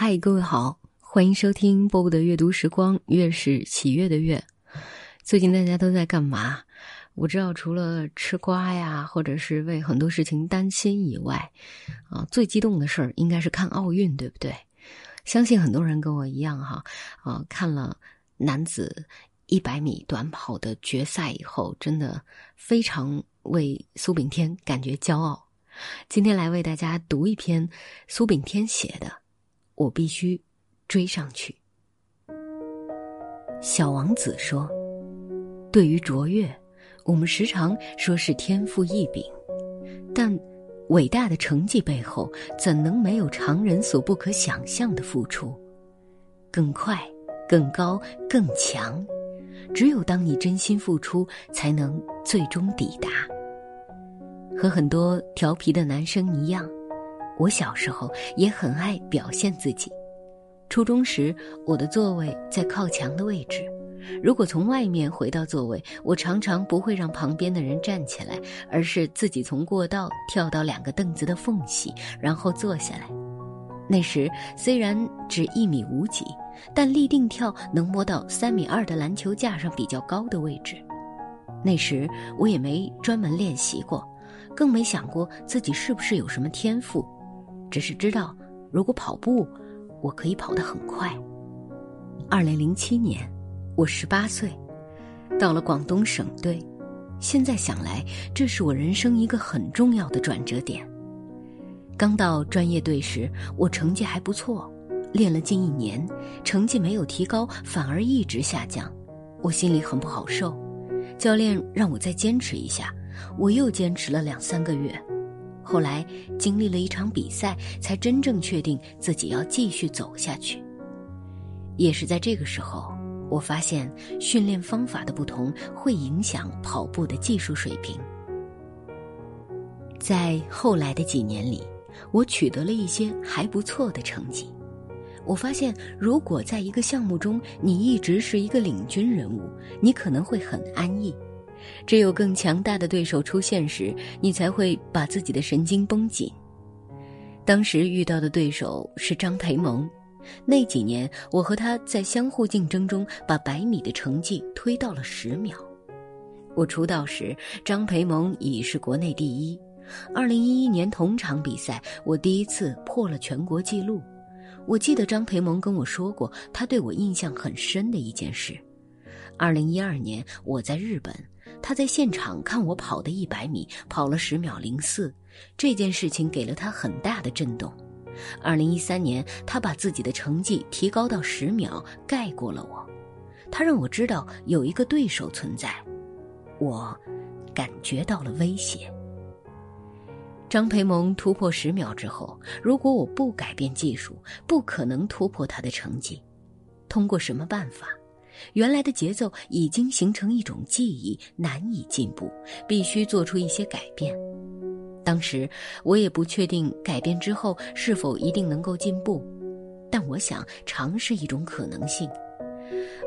嗨，各位好，欢迎收听波波的阅读时光，月是喜悦的月。最近大家都在干嘛？我知道，除了吃瓜呀，或者是为很多事情担心以外，啊，最激动的事儿应该是看奥运，对不对？相信很多人跟我一样哈，啊，看了男子一百米短跑的决赛以后，真的非常为苏炳添感觉骄傲。今天来为大家读一篇苏炳添写的。我必须追上去。小王子说：“对于卓越，我们时常说是天赋异禀，但伟大的成绩背后，怎能没有常人所不可想象的付出？更快、更高、更强，只有当你真心付出，才能最终抵达。和很多调皮的男生一样。”我小时候也很爱表现自己。初中时，我的座位在靠墙的位置。如果从外面回到座位，我常常不会让旁边的人站起来，而是自己从过道跳到两个凳子的缝隙，然后坐下来。那时虽然只一米五几，但立定跳能摸到三米二的篮球架上比较高的位置。那时我也没专门练习过，更没想过自己是不是有什么天赋。只是知道，如果跑步，我可以跑得很快。二零零七年，我十八岁，到了广东省队。现在想来，这是我人生一个很重要的转折点。刚到专业队时，我成绩还不错，练了近一年，成绩没有提高，反而一直下降，我心里很不好受。教练让我再坚持一下，我又坚持了两三个月。后来经历了一场比赛，才真正确定自己要继续走下去。也是在这个时候，我发现训练方法的不同会影响跑步的技术水平。在后来的几年里，我取得了一些还不错的成绩。我发现，如果在一个项目中你一直是一个领军人物，你可能会很安逸。只有更强大的对手出现时，你才会把自己的神经绷紧。当时遇到的对手是张培萌，那几年我和他在相互竞争中，把百米的成绩推到了十秒。我出道时，张培萌已是国内第一。二零一一年同场比赛，我第一次破了全国纪录。我记得张培萌跟我说过，他对我印象很深的一件事。二零一二年，我在日本。他在现场看我跑的一百米，跑了十秒零四，这件事情给了他很大的震动。二零一三年，他把自己的成绩提高到十秒，盖过了我。他让我知道有一个对手存在，我感觉到了威胁。张培萌突破十秒之后，如果我不改变技术，不可能突破他的成绩。通过什么办法？原来的节奏已经形成一种记忆，难以进步，必须做出一些改变。当时我也不确定改变之后是否一定能够进步，但我想尝试一种可能性。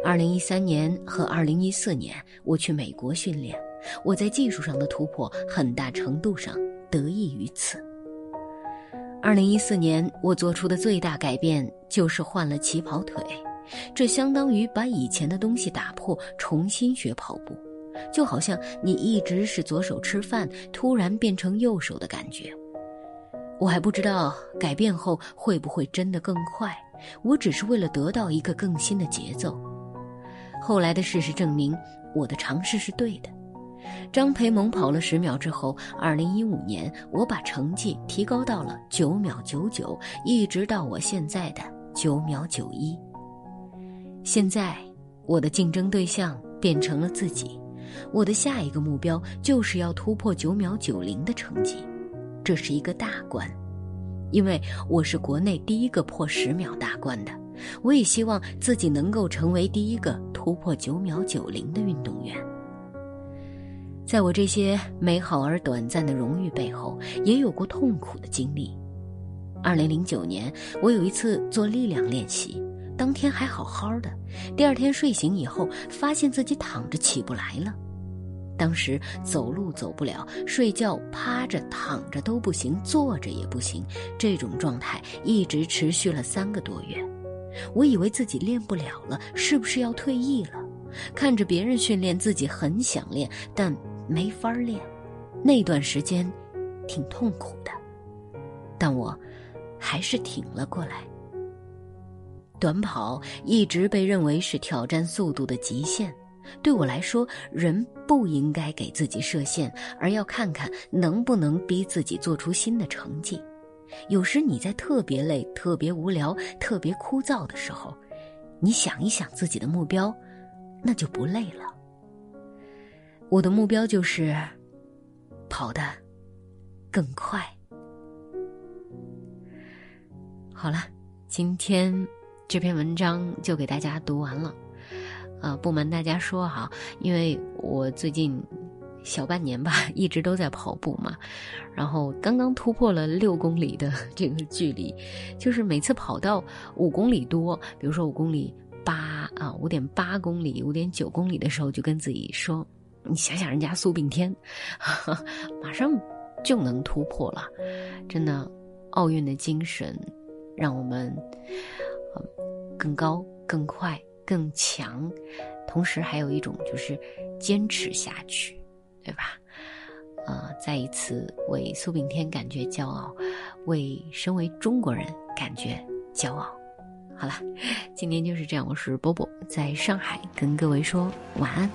二零一三年和二零一四年，我去美国训练，我在技术上的突破很大程度上得益于此。二零一四年，我做出的最大改变就是换了起跑腿。这相当于把以前的东西打破，重新学跑步，就好像你一直是左手吃饭，突然变成右手的感觉。我还不知道改变后会不会真的更快，我只是为了得到一个更新的节奏。后来的事实证明，我的尝试是对的。张培萌跑了十秒之后，二零一五年我把成绩提高到了九秒九九，一直到我现在的九秒九一。现在，我的竞争对象变成了自己。我的下一个目标就是要突破九秒九零的成绩，这是一个大关，因为我是国内第一个破十秒大关的。我也希望自己能够成为第一个突破九秒九零的运动员。在我这些美好而短暂的荣誉背后，也有过痛苦的经历。二零零九年，我有一次做力量练习。当天还好好的，第二天睡醒以后，发现自己躺着起不来了。当时走路走不了，睡觉趴着躺着都不行，坐着也不行，这种状态一直持续了三个多月。我以为自己练不了了，是不是要退役了？看着别人训练，自己很想练，但没法练。那段时间挺痛苦的，但我还是挺了过来。短跑一直被认为是挑战速度的极限。对我来说，人不应该给自己设限，而要看看能不能逼自己做出新的成绩。有时你在特别累、特别无聊、特别枯燥的时候，你想一想自己的目标，那就不累了。我的目标就是跑得更快。好了，今天这篇文章就给大家读完了。啊，不瞒大家说哈，因为我最近小半年吧，一直都在跑步嘛，然后刚刚突破了六公里的这个距离，就是每次跑到五公里多，比如说五公里八啊，五点八公里、五点九公里的时候，就跟自己说：“你想想人家苏炳添，马上就能突破了。”真的，奥运的精神让我们更高、更快。更强，同时还有一种就是坚持下去，对吧？呃，再一次为苏炳添感觉骄傲，为身为中国人感觉骄傲。好了，今天就是这样，我是波波，在上海跟各位说晚安。